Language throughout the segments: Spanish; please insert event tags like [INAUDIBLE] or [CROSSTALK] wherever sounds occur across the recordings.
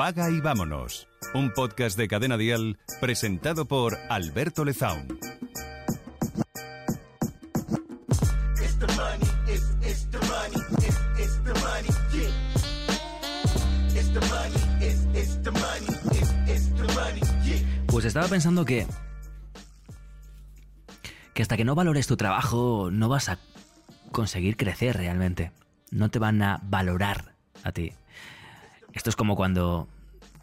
Apaga y vámonos. Un podcast de Cadena Dial presentado por Alberto Lezaun. Pues estaba pensando que. que hasta que no valores tu trabajo, no vas a conseguir crecer realmente. No te van a valorar a ti. Esto es como cuando.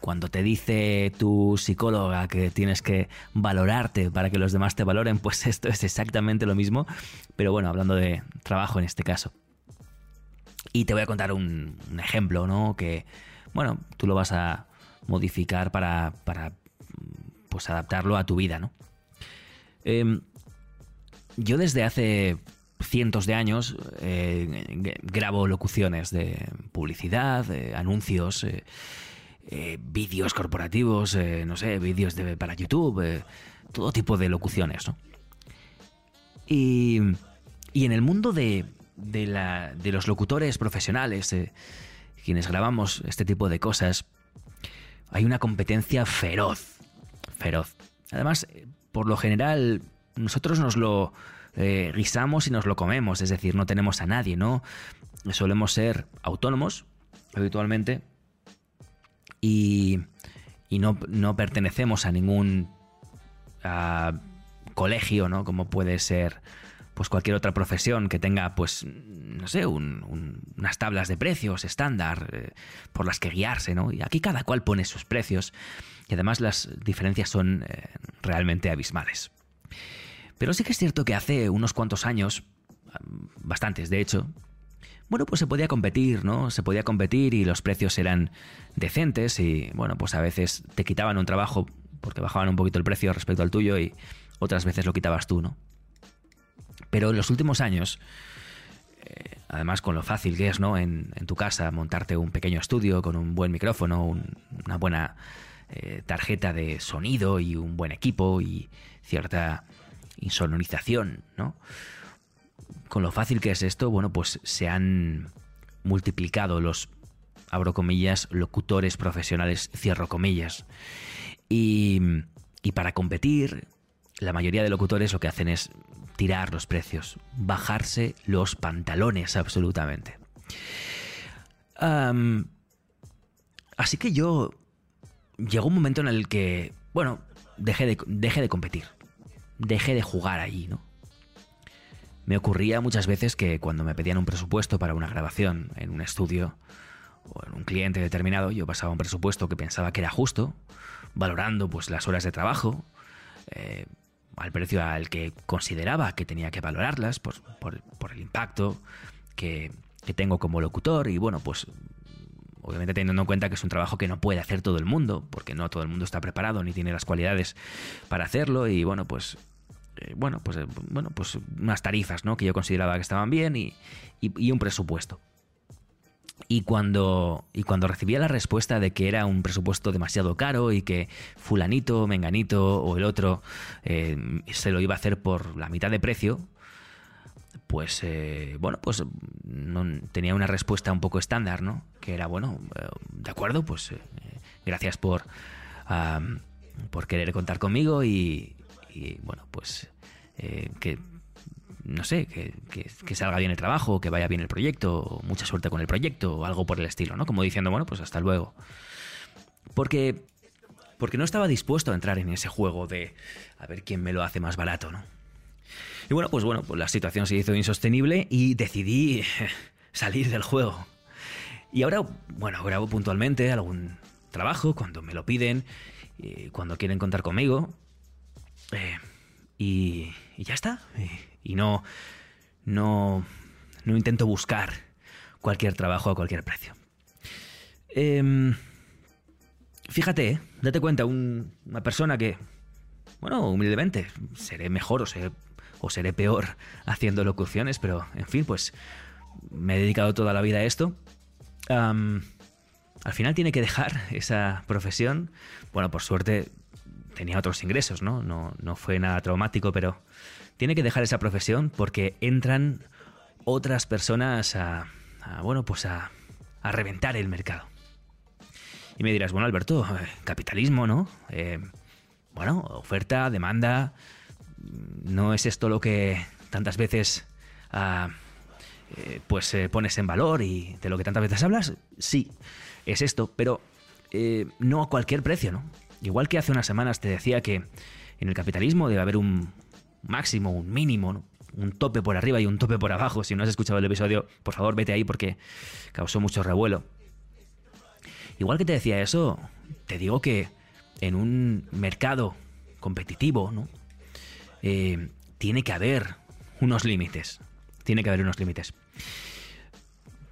Cuando te dice tu psicóloga que tienes que valorarte para que los demás te valoren, [LAUGHS] pues esto es exactamente lo mismo, pero bueno, hablando de trabajo en este caso. Y te voy a contar un, ejemplo, ¿no? Que, bueno, tú lo vas a modificar para, para pues adaptarlo a tu vida, ¿no? Em, yo desde hace cientos de años eh, grabo locuciones de publicidad, anuncios, eh, eh, vídeos corporativos, no sé, vídeos para YouTube, todo tipo de locuciones, ¿no? Y, y en el mundo de, de, la, de los locutores profesionales, quienes grabamos este tipo de cosas, hay una competencia feroz feroz. Además, por lo general, nosotros nos lo eh, guisamos y nos lo comemos, es decir, no tenemos a nadie, ¿no? Solemos ser autónomos habitualmente y, no, pertenecemos a ningún colegio, ¿no? Como puede ser pues cualquier otra profesión que tenga, pues, no sé, unas tablas de precios estándar eh, por las que guiarse, ¿no? Y aquí cada cual pone sus precios y además las diferencias son eh, realmente abismales. Pero sí que es cierto que hace unos cuantos años, bastantes de hecho, bueno, pues se podía competir, ¿no? Se podía competir y los precios eran decentes y, bueno, pues a veces te quitaban un trabajo porque bajaban un poquito el precio respecto al tuyo y otras veces lo quitabas tú, ¿no? Pero en los últimos años, eh, además con lo fácil que es, ¿no? En, tu casa montarte un pequeño estudio con un buen micrófono, una buena eh, tarjeta de sonido y un buen equipo y cierta insonorización, ¿no? Con lo fácil que es esto, bueno, pues se han multiplicado los, abro comillas, locutores profesionales, cierro comillas. Y, y para competir, la mayoría de locutores lo que hacen es tirar los precios, bajarse los pantalones absolutamente. así que yo llegó un momento en el que, bueno, dejé de, dejé de competir, dejé de jugar ahí, ¿no? Me ocurría muchas veces que cuando me pedían un presupuesto para una grabación en un estudio o en un cliente determinado, yo pasaba un presupuesto que pensaba que era justo, valorando pues las horas de trabajo, eh, al precio al que consideraba que tenía que valorarlas, por, por, el impacto que, que, tengo como locutor y bueno, pues obviamente teniendo en cuenta que es un trabajo que no puede hacer todo el mundo, porque no todo el mundo está preparado ni tiene las cualidades para hacerlo y bueno, pues eh, bueno, pues eh, bueno, pues unas tarifas, ¿no? que yo consideraba que estaban bien y, y, un presupuesto. Y cuando, y cuando recibía la respuesta de que era un presupuesto demasiado caro y que fulanito, menganito o el otro eh, se lo iba a hacer por la mitad de precio, pues eh, bueno, pues tenía una respuesta un poco estándar, ¿no? Que era, bueno, de acuerdo, pues gracias por, por querer contar conmigo y bueno, pues que no sé, que, salga bien el trabajo, que vaya bien el proyecto, mucha suerte con el proyecto, o algo por el estilo, ¿no? Como diciendo, bueno, pues hasta luego. Porque, porque no estaba dispuesto a entrar en ese juego de a ver quién me lo hace más barato, ¿no? Y bueno, pues bueno, pues la situación se hizo insostenible y decidí [LAUGHS] salir del juego. Y ahora, bueno, grabo puntualmente algún trabajo cuando me lo piden, y cuando quieren contar conmigo. Eh, y, ya está. Y, no, no, no intento buscar cualquier trabajo a cualquier precio. Em, fíjate, ¿eh? date cuenta, una persona que, bueno, humildemente, seré mejor o seré, o seré peor haciendo locuciones, pero en fin, pues me he dedicado toda la vida a esto. al final tiene que dejar esa profesión. Bueno, por suerte tenía otros ingresos, ¿no? ¿no? No fue nada traumático, pero tiene que dejar esa profesión porque entran otras personas a, bueno, pues a, a reventar el mercado. Y me dirás, bueno, Alberto, eh, capitalismo, ¿no? Eh, bueno, oferta, demanda. ¿No es esto lo que tantas veces ah, eh, pues pones en valor y de lo que tantas veces hablas? Sí, es esto, pero no a cualquier precio, ¿no? Igual que hace unas semanas te decía que en el capitalismo debe haber un máximo, un mínimo, un tope por arriba y un tope por abajo. Si no has escuchado el episodio, por favor vete ahí porque causó mucho revuelo. Igual que te decía eso, te digo que en un mercado competitivo, ¿no? Eh, tiene que haber unos límites. Tiene que haber unos límites.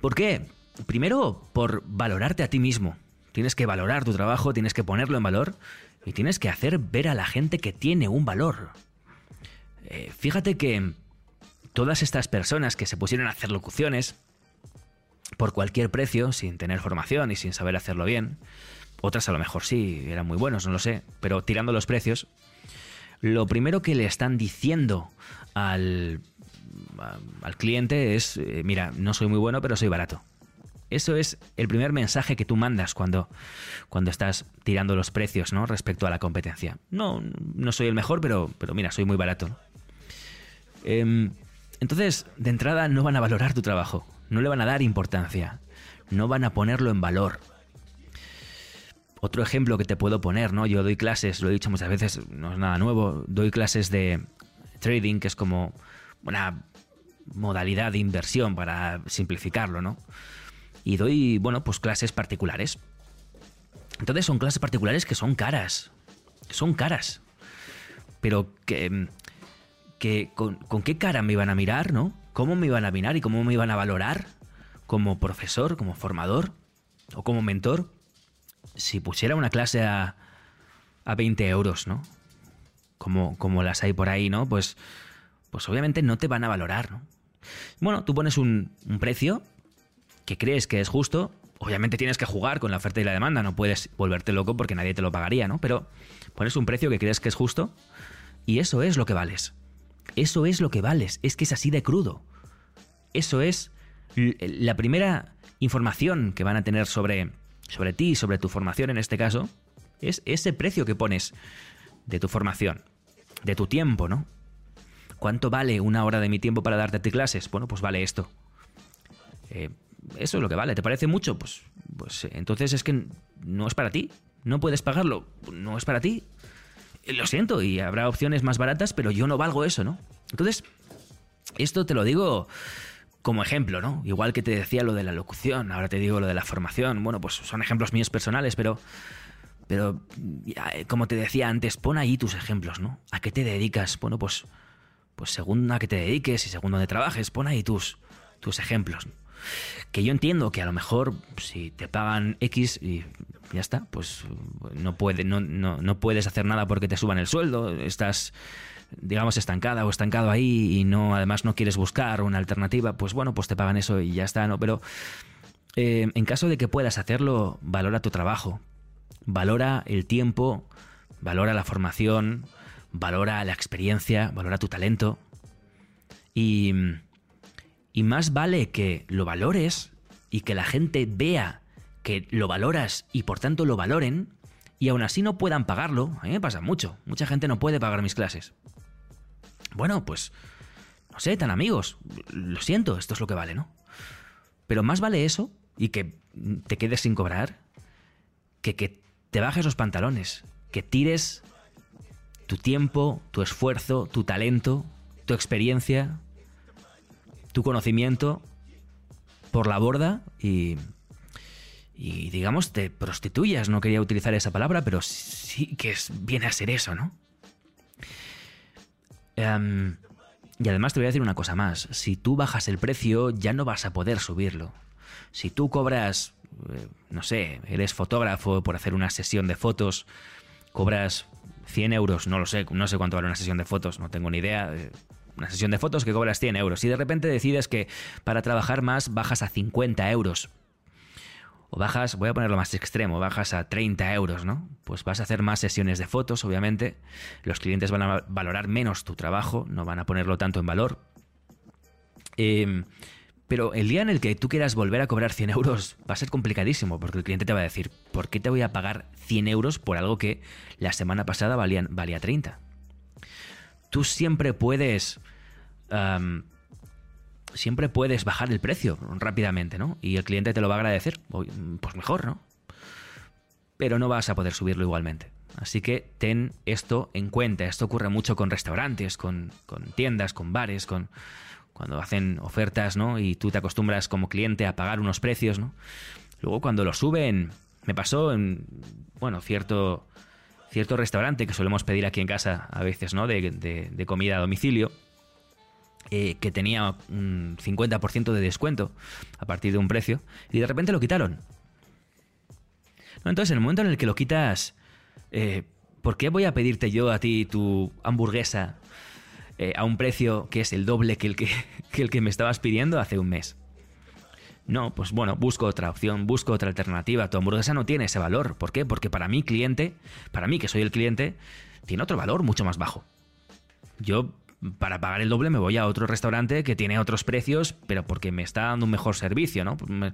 ¿Por qué? Primero, por valorarte a ti mismo. Tienes que valorar tu trabajo, tienes que ponerlo en valor y tienes que hacer ver a la gente que tiene un valor. Eh, fíjate que todas estas personas que se pusieron a hacer locuciones por cualquier precio, sin tener formación y sin saber hacerlo bien, otras a lo mejor sí, eran muy buenos, no lo sé, pero tirando los precios, lo primero que le están diciendo al, al cliente es, eh, mira, no soy muy bueno, pero soy barato. Eso es el primer mensaje que tú mandas cuando, cuando estás tirando los precios ¿no? respecto a la competencia. No, no soy el mejor, pero, pero mira, soy muy barato. Eh, entonces, de entrada no van a valorar tu trabajo, no le van a dar importancia, no van a ponerlo en valor. Otro ejemplo que te puedo poner, ¿no? Yo doy clases, lo he dicho muchas veces, no es nada nuevo, doy clases de trading, que es como una modalidad de inversión para simplificarlo, ¿no? Y doy, bueno, pues clases particulares. Entonces son clases particulares que son caras, son caras, pero que que con, qué cara me iban a mirar, ¿no? ¿Cómo me iban a mirar y cómo me iban a valorar como profesor, como formador o como mentor si pusiera una clase a, a 20 euros, ¿no? Como, como las hay por ahí, ¿no? Pues, pues obviamente no te van a valorar, ¿no? Bueno, tú pones un, un precio que crees que es justo, obviamente tienes que jugar con la oferta y la demanda, no puedes volverte loco porque nadie te lo pagaría, ¿no? Pero pones un precio que crees que es justo y eso es lo que vales. Eso es lo que vales, es que es así de crudo. Eso es la primera información que van a tener sobre, sobre ti, sobre tu formación en este caso, es ese precio que pones de tu formación, de tu tiempo, ¿no? ¿Cuánto vale una hora de mi tiempo para darte a ti clases? Bueno, pues vale esto. Eh, eso es lo que vale. ¿Te parece mucho? Pues, pues entonces es que no es para ti. No puedes pagarlo. No es para ti lo siento, y habrá opciones más baratas, pero yo no valgo eso, ¿no? Entonces, esto te lo digo como ejemplo, ¿no? Igual que te decía lo de la locución, ahora te digo lo de la formación. Bueno, pues son ejemplos míos personales, pero. Pero, como te decía antes, pon ahí tus ejemplos, ¿no? ¿A qué te dedicas? Bueno, pues. Pues según a qué te dediques y según donde trabajes, pon ahí tus, tus ejemplos. Que yo entiendo que a lo mejor si te pagan X y ya está, pues no, puede, no, no, puedes hacer nada porque te suban el sueldo, estás digamos estancada o estancado ahí y no además no quieres buscar una alternativa, pues bueno, pues te pagan eso y ya está, ¿no? Pero eh, en caso de que puedas hacerlo, valora tu trabajo, valora el tiempo, valora la formación, valora la experiencia, valora tu talento y y más vale que lo valores y que la gente vea que lo valoras y por tanto lo valoren y aún así no puedan pagarlo. A mí me pasa mucho. Mucha gente no puede pagar mis clases. Bueno, pues no sé, tan amigos. Lo siento, esto es lo que vale, ¿no? Pero más vale eso y que te quedes sin cobrar que que te bajes los pantalones, que tires tu tiempo, tu esfuerzo, tu talento, tu experiencia, tu conocimiento por la borda y, digamos, te prostituyas. No quería utilizar esa palabra, pero sí que es, viene a ser eso, ¿no? Em, y además te voy a decir una cosa más. Si tú bajas el precio, ya no vas a poder subirlo. Si tú cobras, eh, no sé, eres fotógrafo por hacer una sesión de fotos, cobras 100 euros, no lo sé, no sé cuánto vale una sesión de fotos, no tengo ni idea. Una sesión de fotos que cobras 100 euros y de repente decides que para trabajar más bajas a 50 euros. O bajas, voy a ponerlo más extremo, bajas a 30 euros, ¿no? Pues vas a hacer más sesiones de fotos, obviamente. Los clientes van a valorar menos tu trabajo, no van a ponerlo tanto en valor. Em, Pero el día en el que tú quieras volver a cobrar 100 euros va a ser complicadísimo, porque el cliente te va a decir, ¿por qué te voy a pagar 100 euros por algo que la semana pasada valía, valía 30? Tú siempre puedes... siempre puedes bajar el precio rápidamente, ¿no? Y el cliente te lo va a agradecer. Pues mejor, ¿no? Pero no vas a poder subirlo igualmente. Así que ten esto en cuenta. Esto ocurre mucho con restaurantes, con, con tiendas, con bares, con cuando hacen ofertas, ¿no? Y tú te acostumbras como cliente a pagar unos precios, ¿no? Luego cuando lo suben, me pasó en, bueno, cierto, cierto restaurante que solemos pedir aquí en casa a veces, ¿no? De, comida a domicilio, eh, que tenía un 50% de descuento a partir de un precio, y de repente lo quitaron. Entonces, en el momento en el que lo quitas, eh, ¿por qué voy a pedirte yo a ti tu hamburguesa eh, a un precio que es el doble que el que, [LAUGHS] el que me estabas pidiendo hace un mes. No, pues bueno, busco otra opción, busco otra alternativa. Tu hamburguesa no tiene ese valor. ¿Por qué? Porque para mí, cliente, para mí que soy el cliente, tiene otro valor mucho más bajo. Yo, para pagar el doble, me voy a otro restaurante que tiene otros precios, pero porque me está dando un mejor servicio, ¿no? Un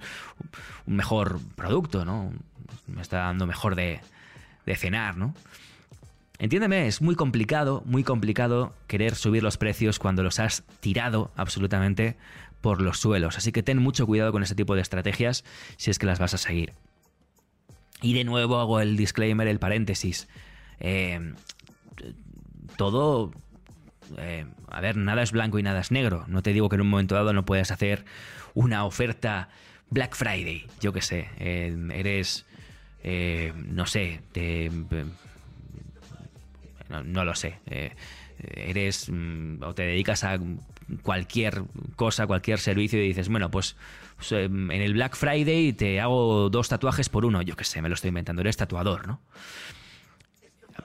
mejor producto, ¿no? Me está dando mejor de, de cenar, ¿no? Entiéndeme, es muy complicado, muy complicado querer subir los precios cuando los has tirado absolutamente por los suelos. Así que ten mucho cuidado con ese tipo de estrategias si es que las vas a seguir. Y de nuevo hago el disclaimer, el paréntesis. Eh, todo... Eh, a ver, nada es blanco y nada es negro. No te digo que en un momento dado no puedas hacer una oferta Black Friday. Yo qué sé. Eh, eres... no sé, te no, lo sé. Eh, eres mm, o te dedicas a cualquier cosa, cualquier servicio y dices, bueno, pues, pues em, en el Black Friday te hago dos tatuajes por uno. Yo qué sé, me lo estoy inventando. Eres tatuador, ¿no?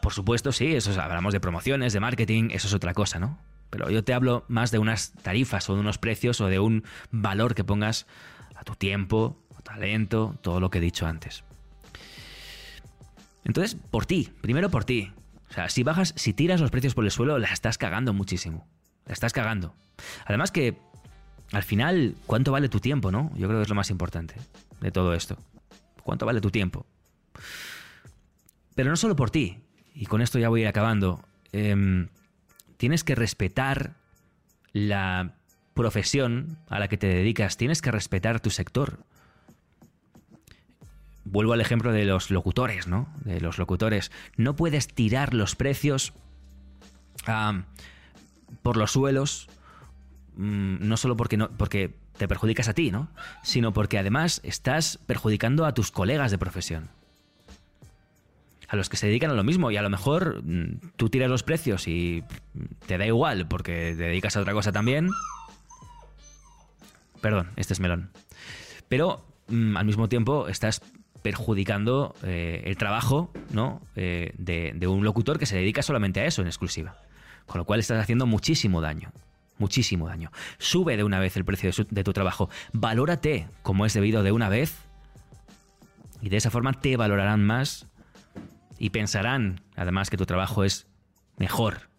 Por supuesto, sí, eso hablamos de promociones, de marketing, eso es otra cosa, ¿no? Pero yo te hablo más de unas tarifas o de unos precios o de un valor que pongas a tu tiempo, tu talento, todo lo que he dicho antes. Entonces, por ti, primero por ti. O sea, si bajas, si tiras los precios por el suelo, la estás cagando muchísimo. La estás cagando. Además que, al final, ¿cuánto vale tu tiempo, no? Yo creo que es lo más importante de todo esto. ¿Cuánto vale tu tiempo? Pero no solo por ti, y con esto ya voy a ir acabando, em, tienes que respetar la profesión a la que te dedicas, tienes que respetar tu sector vuelvo al ejemplo de los locutores, ¿no? De los locutores. No puedes tirar los precios por los suelos, mm, no solo porque, no, porque te perjudicas a ti, ¿no? Sino porque además estás perjudicando a tus colegas de profesión. A los que se dedican a lo mismo y a lo mejor mm, tú tiras los precios y te da igual porque te dedicas a otra cosa también. Perdón, este es melón. Pero mm, al mismo tiempo estás perjudicando eh, el trabajo ¿no? Eh, de, un locutor que se dedica solamente a eso en exclusiva. Con lo cual estás haciendo muchísimo daño. Muchísimo daño. Sube de una vez el precio de, tu trabajo. Valórate como es debido de una vez. Y de esa forma te valorarán más y pensarán, además, que tu trabajo es mejor.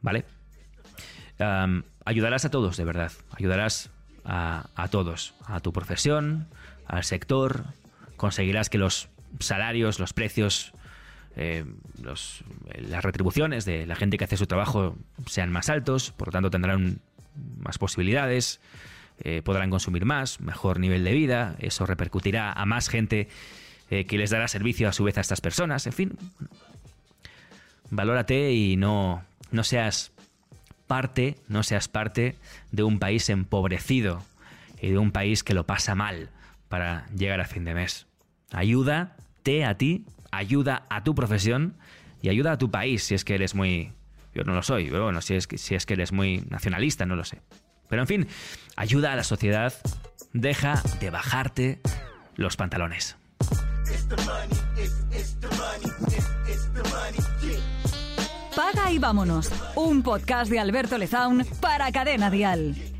¿Vale? ayudarás a todos, de verdad. Ayudarás a, a, todos. A tu profesión, al sector, conseguirás que los salarios, los precios, eh, las retribuciones de la gente que hace su trabajo sean más altos, por lo tanto tendrán más posibilidades, eh, podrán consumir más, mejor nivel de vida, eso repercutirá a más gente eh, que les dará servicio a su vez a estas personas, en fin. Valórate y no, no seas parte, no seas parte de un país empobrecido y de un país que lo pasa mal para llegar a fin de mes. Ayúdate a ti, ayuda a tu profesión y ayuda a tu país si es que eres muy... Yo no lo soy, pero bueno, si es, que, si es que eres muy nacionalista, no lo sé. Pero en fin, ayuda a la sociedad, deja de bajarte los pantalones. Paga y vámonos, un podcast de Alberto Lezaun para Cadena Dial.